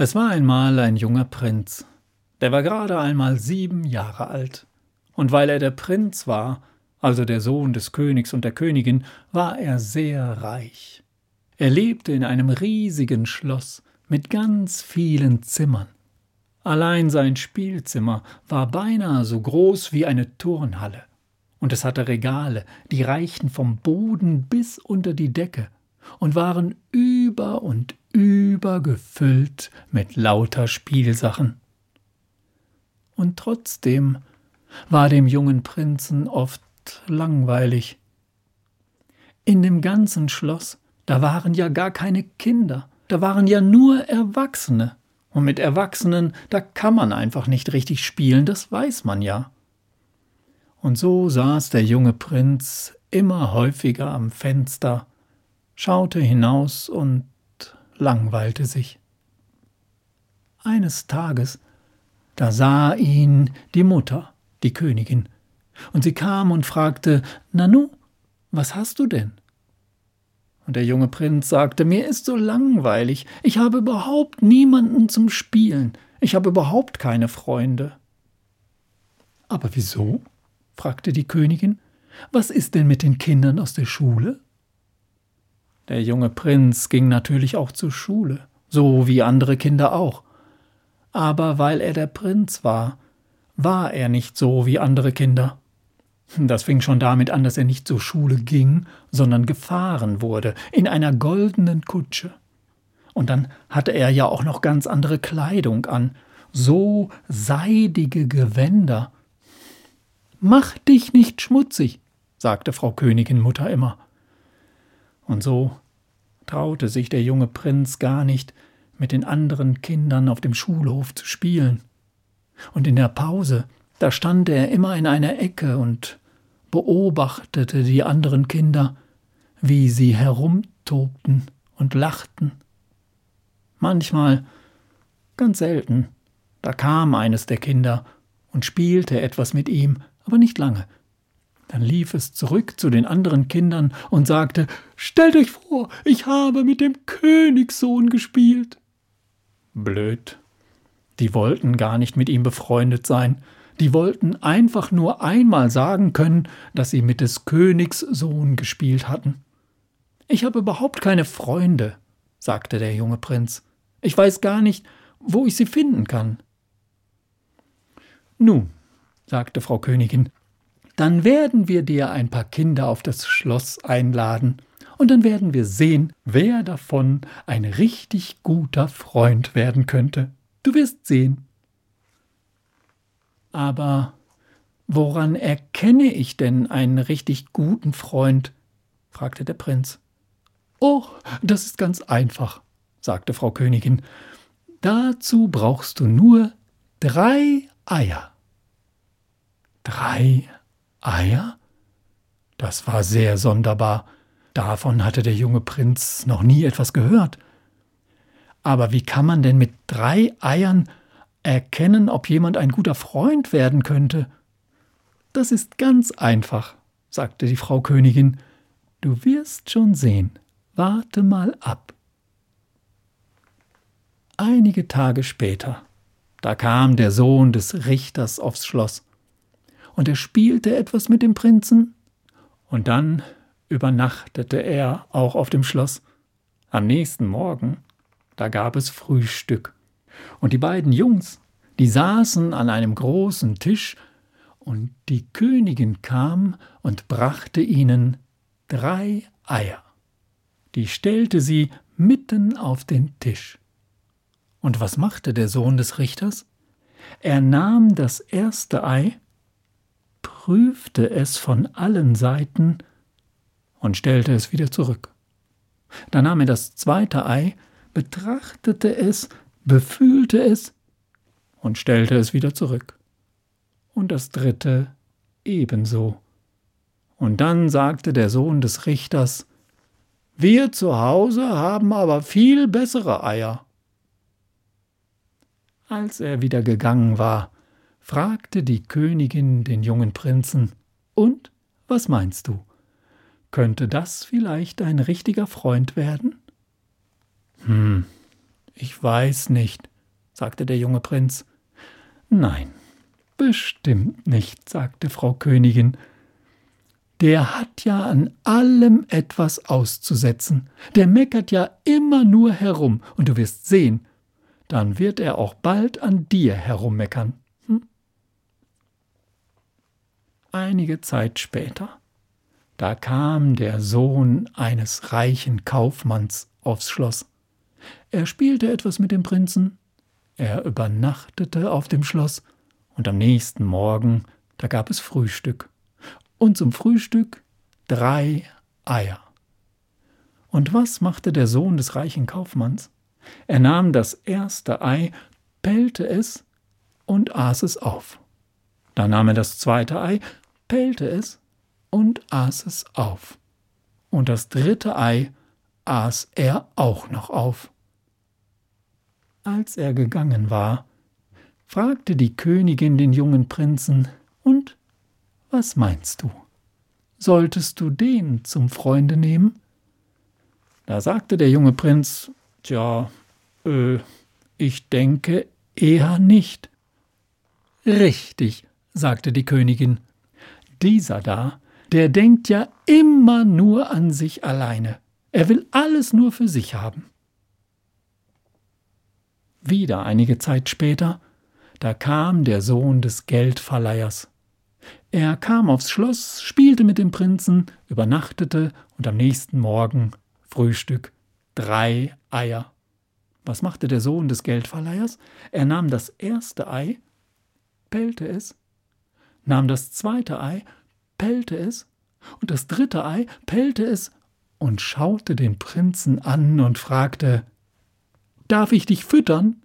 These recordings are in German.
Es war einmal ein junger Prinz, der war gerade einmal sieben Jahre alt, und weil er der Prinz war, also der Sohn des Königs und der Königin, war er sehr reich. Er lebte in einem riesigen Schloss mit ganz vielen Zimmern. Allein sein Spielzimmer war beinahe so groß wie eine Turnhalle, und es hatte Regale, die reichten vom Boden bis unter die Decke und waren über und übergefüllt mit lauter Spielsachen. Und trotzdem war dem jungen Prinzen oft langweilig. In dem ganzen Schloss, da waren ja gar keine Kinder, da waren ja nur Erwachsene. Und mit Erwachsenen, da kann man einfach nicht richtig spielen, das weiß man ja. Und so saß der junge Prinz immer häufiger am Fenster, schaute hinaus und langweilte sich. Eines Tages, da sah ihn die Mutter, die Königin, und sie kam und fragte Nanu, was hast du denn? Und der junge Prinz sagte, mir ist so langweilig, ich habe überhaupt niemanden zum Spielen, ich habe überhaupt keine Freunde. Aber wieso? fragte die Königin. Was ist denn mit den Kindern aus der Schule? Der junge Prinz ging natürlich auch zur Schule, so wie andere Kinder auch. Aber weil er der Prinz war, war er nicht so wie andere Kinder. Das fing schon damit an, dass er nicht zur Schule ging, sondern gefahren wurde, in einer goldenen Kutsche. Und dann hatte er ja auch noch ganz andere Kleidung an, so seidige Gewänder. Mach dich nicht schmutzig, sagte Frau Königin Mutter immer. Und so traute sich der junge Prinz gar nicht, mit den anderen Kindern auf dem Schulhof zu spielen. Und in der Pause, da stand er immer in einer Ecke und beobachtete die anderen Kinder, wie sie herumtobten und lachten. Manchmal, ganz selten, da kam eines der Kinder und spielte etwas mit ihm, aber nicht lange, dann lief es zurück zu den anderen Kindern und sagte Stellt euch vor, ich habe mit dem Königssohn gespielt. Blöd. Die wollten gar nicht mit ihm befreundet sein, die wollten einfach nur einmal sagen können, dass sie mit des Königs Sohn gespielt hatten. Ich habe überhaupt keine Freunde, sagte der junge Prinz. Ich weiß gar nicht, wo ich sie finden kann. Nun, sagte Frau Königin, dann werden wir dir ein paar Kinder auf das Schloss einladen, und dann werden wir sehen, wer davon ein richtig guter Freund werden könnte. Du wirst sehen. Aber woran erkenne ich denn einen richtig guten Freund? fragte der Prinz. Oh, das ist ganz einfach, sagte Frau Königin. Dazu brauchst du nur drei Eier. Drei Eier? Das war sehr sonderbar. Davon hatte der junge Prinz noch nie etwas gehört. Aber wie kann man denn mit drei Eiern erkennen, ob jemand ein guter Freund werden könnte? Das ist ganz einfach, sagte die Frau Königin. Du wirst schon sehen. Warte mal ab. Einige Tage später, da kam der Sohn des Richters aufs Schloss und er spielte etwas mit dem Prinzen, und dann übernachtete er auch auf dem Schloss. Am nächsten Morgen, da gab es Frühstück, und die beiden Jungs, die saßen an einem großen Tisch, und die Königin kam und brachte ihnen drei Eier. Die stellte sie mitten auf den Tisch. Und was machte der Sohn des Richters? Er nahm das erste Ei prüfte es von allen Seiten und stellte es wieder zurück. Dann nahm er das zweite Ei, betrachtete es, befühlte es und stellte es wieder zurück. Und das dritte ebenso. Und dann sagte der Sohn des Richters Wir zu Hause haben aber viel bessere Eier. Als er wieder gegangen war, fragte die Königin den jungen Prinzen Und was meinst du? Könnte das vielleicht ein richtiger Freund werden? Hm, Ich weiß nicht, sagte der junge Prinz. Nein, bestimmt nicht, sagte Frau Königin. Der hat ja an allem etwas auszusetzen. Der meckert ja immer nur herum, und du wirst sehen, dann wird er auch bald an dir herummeckern. Hm? Einige Zeit später, da kam der Sohn eines reichen Kaufmanns aufs Schloss. Er spielte etwas mit dem Prinzen, er übernachtete auf dem Schloss, und am nächsten Morgen, da gab es Frühstück. Und zum Frühstück drei Eier. Und was machte der Sohn des reichen Kaufmanns? Er nahm das erste Ei, pellte es und aß es auf. Dann nahm er das zweite Ei, pellte es und aß es auf. Und das dritte Ei aß er auch noch auf. Als er gegangen war, fragte die Königin den jungen Prinzen Und was meinst du? Solltest du den zum Freunde nehmen? Da sagte der junge Prinz Tja, äh, ich denke eher nicht. Richtig, sagte die Königin. Dieser da, der denkt ja immer nur an sich alleine. Er will alles nur für sich haben. Wieder einige Zeit später, da kam der Sohn des Geldverleihers. Er kam aufs Schloss, spielte mit dem Prinzen, übernachtete und am nächsten Morgen Frühstück drei Eier. Was machte der Sohn des Geldverleihers? Er nahm das erste Ei, pellte es, nahm das zweite Ei, pellte es, und das dritte Ei, pellte es und schaute den Prinzen an und fragte Darf ich dich füttern?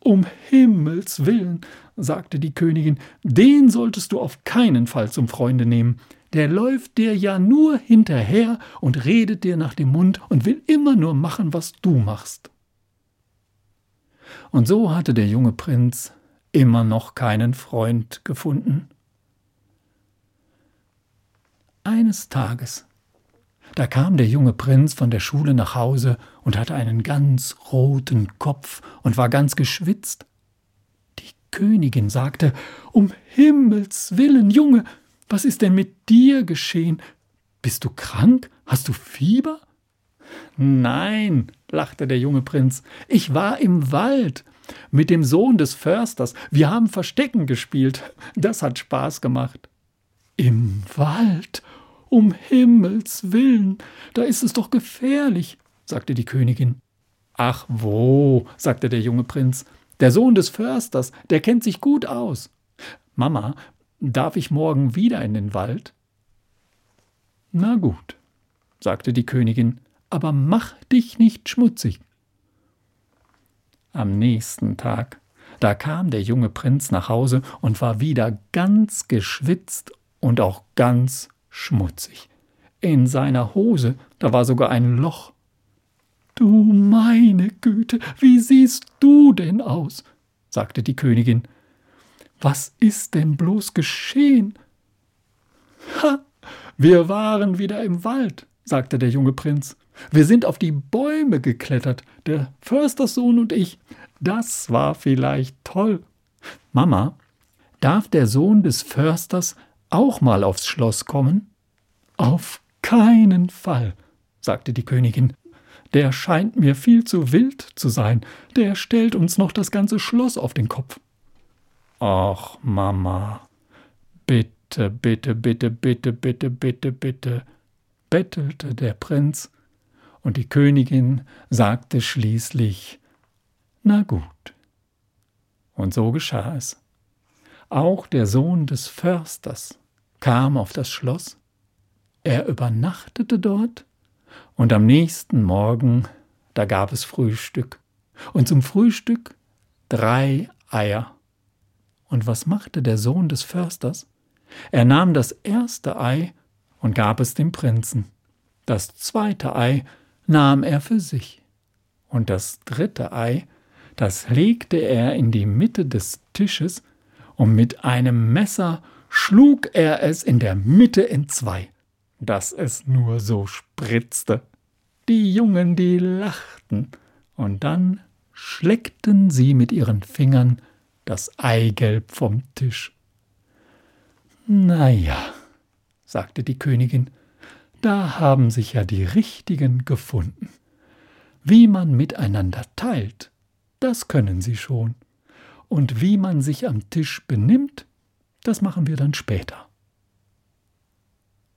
Um Himmels willen, sagte die Königin, den solltest du auf keinen Fall zum Freunde nehmen der läuft dir ja nur hinterher und redet dir nach dem Mund und will immer nur machen, was du machst. Und so hatte der junge Prinz immer noch keinen Freund gefunden. Eines Tages, da kam der junge Prinz von der Schule nach Hause und hatte einen ganz roten Kopf und war ganz geschwitzt. Die Königin sagte Um Himmels willen, Junge, was ist denn mit dir geschehen? Bist du krank? Hast du Fieber? Nein, lachte der junge Prinz, ich war im Wald mit dem Sohn des Försters. Wir haben Verstecken gespielt. Das hat Spaß gemacht. Im Wald? Um Himmels willen, da ist es doch gefährlich, sagte die Königin. Ach wo, sagte der junge Prinz, der Sohn des Försters, der kennt sich gut aus. Mama, Darf ich morgen wieder in den Wald? Na gut, sagte die Königin, aber mach dich nicht schmutzig. Am nächsten Tag, da kam der junge Prinz nach Hause und war wieder ganz geschwitzt und auch ganz schmutzig. In seiner Hose, da war sogar ein Loch. Du meine Güte, wie siehst du denn aus? sagte die Königin. Was ist denn bloß geschehen? Ha, wir waren wieder im Wald, sagte der junge Prinz. Wir sind auf die Bäume geklettert, der Försterssohn und ich. Das war vielleicht toll. Mama, darf der Sohn des Försters auch mal aufs Schloss kommen? Auf keinen Fall, sagte die Königin. Der scheint mir viel zu wild zu sein. Der stellt uns noch das ganze Schloss auf den Kopf. Ach, Mama, bitte, bitte, bitte, bitte, bitte, bitte, bitte, bettelte der Prinz, und die Königin sagte schließlich Na gut. Und so geschah es. Auch der Sohn des Försters kam auf das Schloss, er übernachtete dort, und am nächsten Morgen, da gab es Frühstück, und zum Frühstück drei Eier. Und was machte der Sohn des Försters? Er nahm das erste Ei und gab es dem Prinzen. Das zweite Ei nahm er für sich. Und das dritte Ei, das legte er in die Mitte des Tisches, und mit einem Messer schlug er es in der Mitte entzwei, dass es nur so spritzte. Die Jungen, die lachten, Und dann schleckten sie mit ihren Fingern das Eigelb vom Tisch. Na ja, sagte die Königin, da haben sich ja die Richtigen gefunden. Wie man miteinander teilt, das können sie schon. Und wie man sich am Tisch benimmt, das machen wir dann später.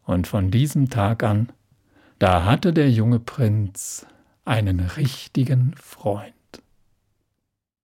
Und von diesem Tag an, da hatte der junge Prinz einen richtigen Freund.